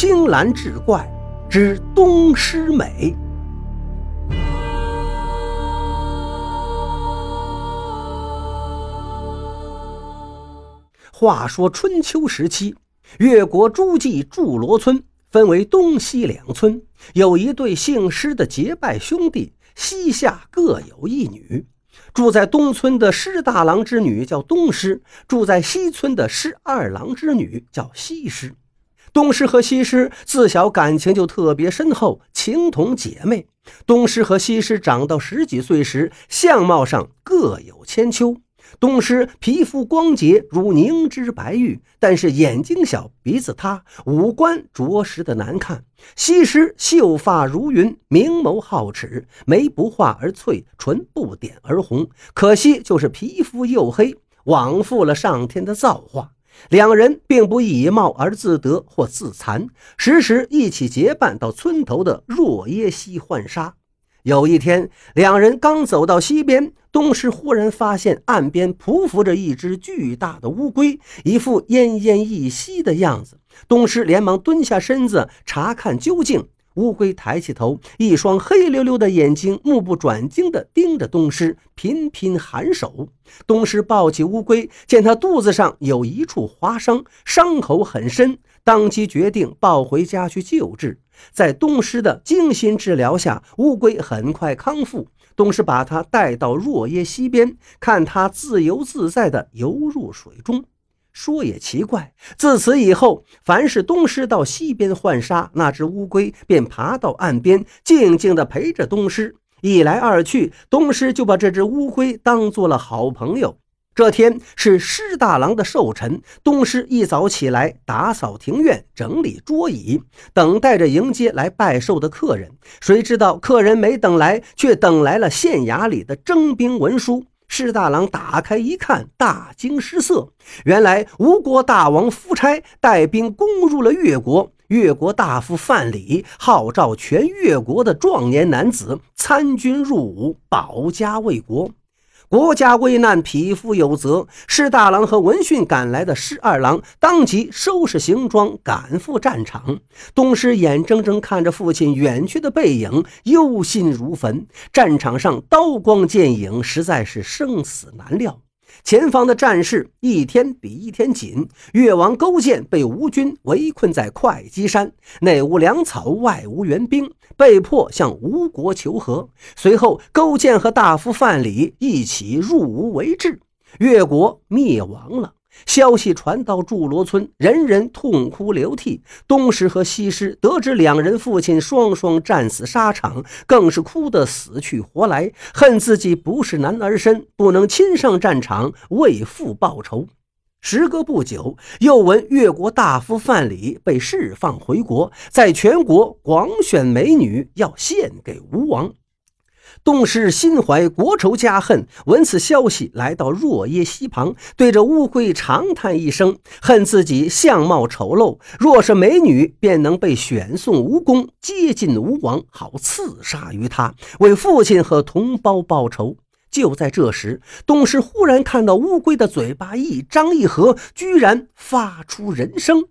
青蓝志怪之东施美。话说春秋时期，越国诸暨祝罗村分为东西两村，有一对姓施的结拜兄弟，膝下各有一女。住在东村的施大郎之女叫东施，住在西村的施二郎之女叫西施。东施和西施自小感情就特别深厚，情同姐妹。东施和西施长到十几岁时，相貌上各有千秋。东施皮肤光洁如凝脂白玉，但是眼睛小，鼻子塌，五官着实的难看。西施秀发如云，明眸皓齿，眉不画而翠，唇不点而红。可惜就是皮肤黝黑，枉负了上天的造化。两人并不以貌而自得或自残，时时一起结伴到村头的若耶溪浣纱。有一天，两人刚走到溪边，东施忽然发现岸边匍匐着一只巨大的乌龟，一副奄奄一息的样子。东施连忙蹲下身子查看究竟。乌龟抬起头，一双黑溜溜的眼睛目不转睛地盯着东施，频频颔首。东施抱起乌龟，见它肚子上有一处划伤，伤口很深，当即决定抱回家去救治。在东施的精心治疗下，乌龟很快康复。东施把它带到若耶溪边，看它自由自在地游入水中。说也奇怪，自此以后，凡是东施到西边浣纱，那只乌龟便爬到岸边，静静地陪着东施。一来二去，东施就把这只乌龟当做了好朋友。这天是施大郎的寿辰，东施一早起来打扫庭院，整理桌椅，等待着迎接来拜寿的客人。谁知道客人没等来，却等来了县衙里的征兵文书。士大郎打开一看，大惊失色。原来吴国大王夫差带兵攻入了越国，越国大夫范蠡号召全越国的壮年男子参军入伍，保家卫国。国家危难，匹夫有责。施大郎和闻讯赶来的施二郎当即收拾行装，赶赴战场。东施眼睁睁看着父亲远去的背影，忧心如焚。战场上刀光剑影，实在是生死难料。前方的战事一天比一天紧，越王勾践被吴军围困在会稽山，内无粮草，外无援兵，被迫向吴国求和。随后，勾践和大夫范蠡一起入吴为质，越国灭亡了。消息传到祝罗村，人人痛哭流涕。东施和西施得知两人父亲双双战死沙场，更是哭得死去活来，恨自己不是男儿身，不能亲上战场为父报仇。时隔不久，又闻越国大夫范蠡被释放回国，在全国广选美女，要献给吴王。东施心怀国仇家恨，闻此消息，来到若耶溪旁，对着乌龟长叹一声，恨自己相貌丑陋，若是美女，便能被选送吴宫，接近吴王，好刺杀于他，为父亲和同胞报仇。就在这时，东施忽然看到乌龟的嘴巴一张一合，居然发出人声：“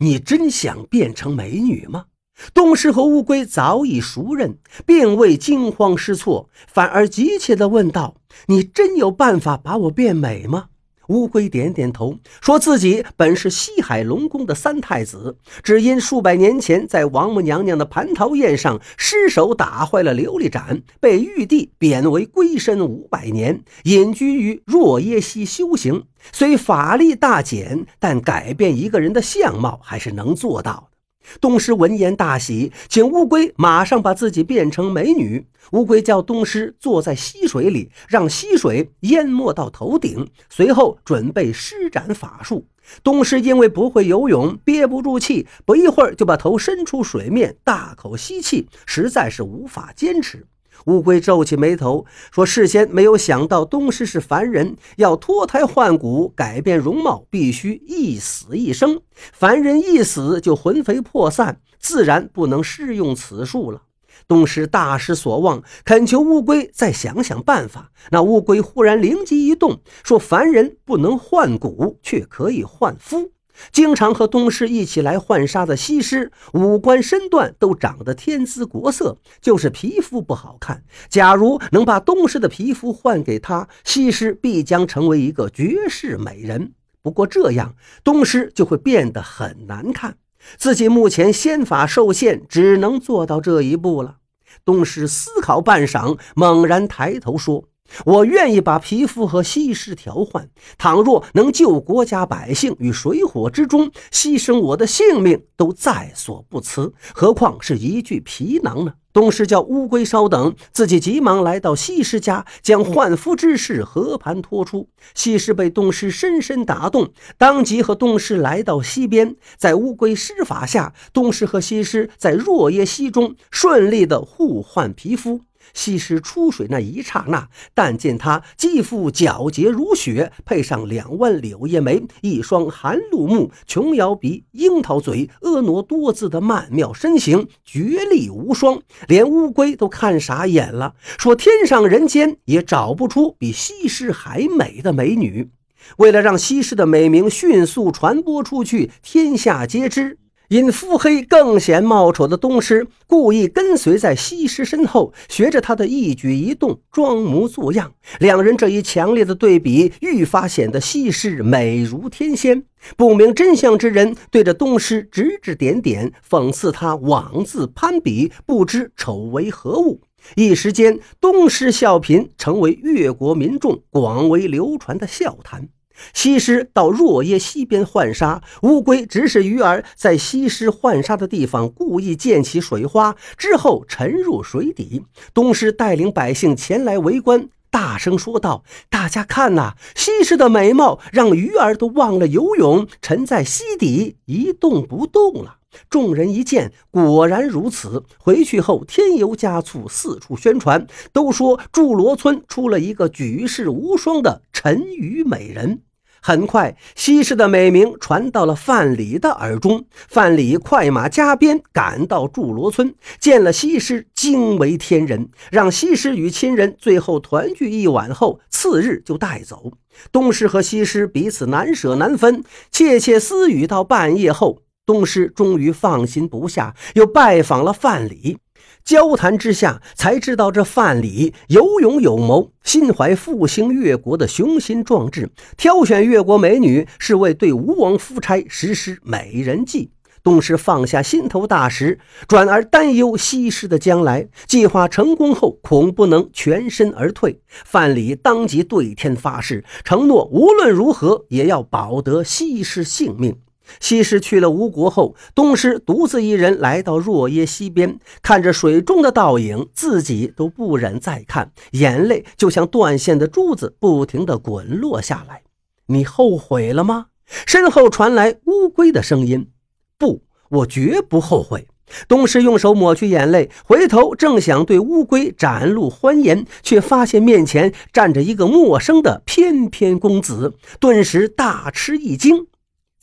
你真想变成美女吗？”东施和乌龟早已熟认，并未惊慌失措，反而急切地问道：“你真有办法把我变美吗？”乌龟点点头，说自己本是西海龙宫的三太子，只因数百年前在王母娘娘的蟠桃宴上失手打坏了琉璃盏，被玉帝贬为龟身五百年，隐居于若耶溪修行。虽法力大减，但改变一个人的相貌还是能做到的。东施闻言大喜，请乌龟马上把自己变成美女。乌龟叫东施坐在溪水里，让溪水淹没到头顶，随后准备施展法术。东施因为不会游泳，憋不住气，不一会儿就把头伸出水面，大口吸气，实在是无法坚持。乌龟皱起眉头说：“事先没有想到东施是凡人，要脱胎换骨、改变容貌，必须一死一生。凡人一死就魂飞魄散，自然不能适用此术了。”东施大失所望，恳求乌龟再想想办法。那乌龟忽然灵机一动，说：“凡人不能换骨，却可以换肤。”经常和东施一起来浣纱的西施，五官身段都长得天姿国色，就是皮肤不好看。假如能把东施的皮肤换给她，西施必将成为一个绝世美人。不过这样，东施就会变得很难看。自己目前仙法受限，只能做到这一步了。东施思考半晌，猛然抬头说。我愿意把皮肤和西施调换，倘若能救国家百姓于水火之中，牺牲我的性命都在所不辞，何况是一具皮囊呢？东施叫乌龟稍等，自己急忙来到西施家，将换肤之事和盘托出。西施被东施深深打动，当即和东施来到溪边，在乌龟施法下，东施和西施在若耶溪中顺利的互换皮肤。西施出水那一刹那，但见她肌肤皎洁如雪，配上两弯柳叶眉，一双寒露目、琼瑶鼻、樱桃嘴、婀娜多姿的曼妙身形，绝丽无双，连乌龟都看傻眼了，说天上人间也找不出比西施还美的美女。为了让西施的美名迅速传播出去，天下皆知。因肤黑更显貌丑的东施，故意跟随在西施身后，学着她的一举一动，装模作样。两人这一强烈的对比，愈发显得西施美如天仙。不明真相之人对着东施指指点点，讽刺他妄自攀比，不知丑为何物。一时间，东施笑颦成为越国民众广为流传的笑谈。西施到若耶溪边浣纱，乌龟指使鱼儿在西施浣纱的地方故意溅起水花，之后沉入水底。东施带领百姓前来围观，大声说道：“大家看呐，西施的美貌让鱼儿都忘了游泳，沉在溪底一动不动了。”众人一见，果然如此。回去后添油加醋，四处宣传，都说祝罗村出了一个举世无双的沉鱼美人。很快，西施的美名传到了范蠡的耳中。范蠡快马加鞭赶到祝罗村，见了西施，惊为天人，让西施与亲人最后团聚一晚后，次日就带走。东施和西施彼此难舍难分，窃窃私语到半夜后，东施终于放心不下，又拜访了范蠡。交谈之下，才知道这范蠡有勇有谋，心怀复兴越国的雄心壮志。挑选越国美女，是为对吴王夫差实施美人计。东施放下心头大石，转而担忧西施的将来。计划成功后，恐不能全身而退。范蠡当即对天发誓，承诺无论如何也要保得西施性命。西施去了吴国后，东施独自一人来到若耶溪边，看着水中的倒影，自己都不忍再看，眼泪就像断线的珠子，不停地滚落下来。你后悔了吗？身后传来乌龟的声音：“不，我绝不后悔。”东施用手抹去眼泪，回头正想对乌龟展露欢颜，却发现面前站着一个陌生的翩翩公子，顿时大吃一惊。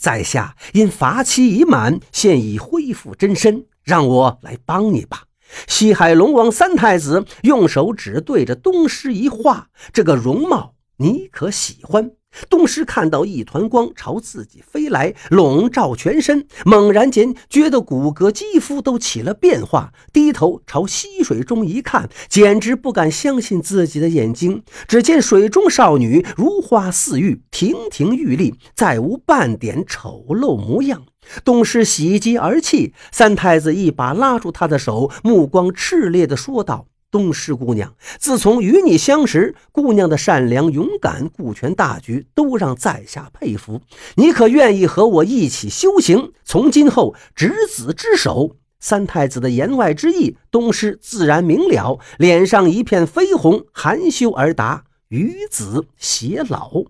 在下因罚期已满，现已恢复真身，让我来帮你吧。西海龙王三太子用手指对着东施一画，这个容貌你可喜欢？东施看到一团光朝自己飞来，笼罩全身，猛然间觉得骨骼肌肤都起了变化，低头朝溪水中一看，简直不敢相信自己的眼睛。只见水中少女如花似玉，亭亭玉立，再无半点丑陋模样。东施喜极而泣，三太子一把拉住他的手，目光炽烈地说道。东施姑娘，自从与你相识，姑娘的善良、勇敢、顾全大局，都让在下佩服。你可愿意和我一起修行？从今后执子之手。三太子的言外之意，东施自然明了，脸上一片绯红，含羞而答：“与子偕老。”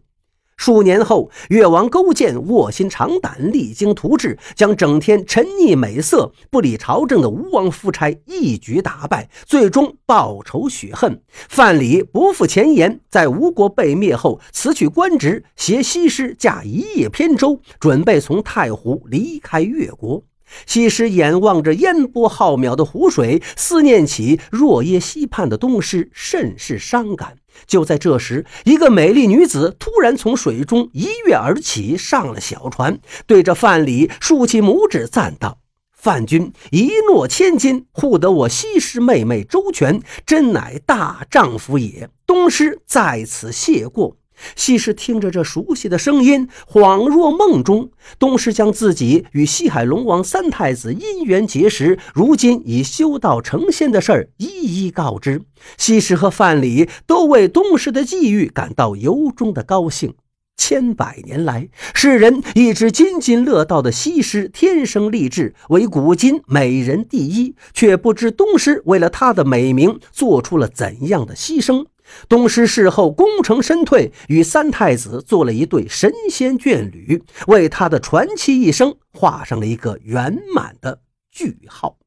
数年后，越王勾践卧薪尝胆，励精图治，将整天沉溺美色、不理朝政的吴王夫差一举打败，最终报仇雪恨。范蠡不负前言，在吴国被灭后辞去官职，携西施驾一叶扁舟，准备从太湖离开越国。西施眼望着烟波浩渺的湖水，思念起若耶溪畔的东施，甚是伤感。就在这时，一个美丽女子突然从水中一跃而起，上了小船，对着范蠡竖起拇指，赞道：“范君一诺千金，护得我西施妹妹周全，真乃大丈夫也。东施在此谢过。”西施听着这熟悉的声音，恍若梦中。东施将自己与西海龙王三太子姻缘结识，如今已修道成仙的事儿一一告知。西施和范蠡都为东施的际遇感到由衷的高兴。千百年来，世人一直津津乐道的西施天生丽质，为古今美人第一，却不知东施为了她的美名做出了怎样的牺牲。东施事后功成身退，与三太子做了一对神仙眷侣，为他的传奇一生画上了一个圆满的句号。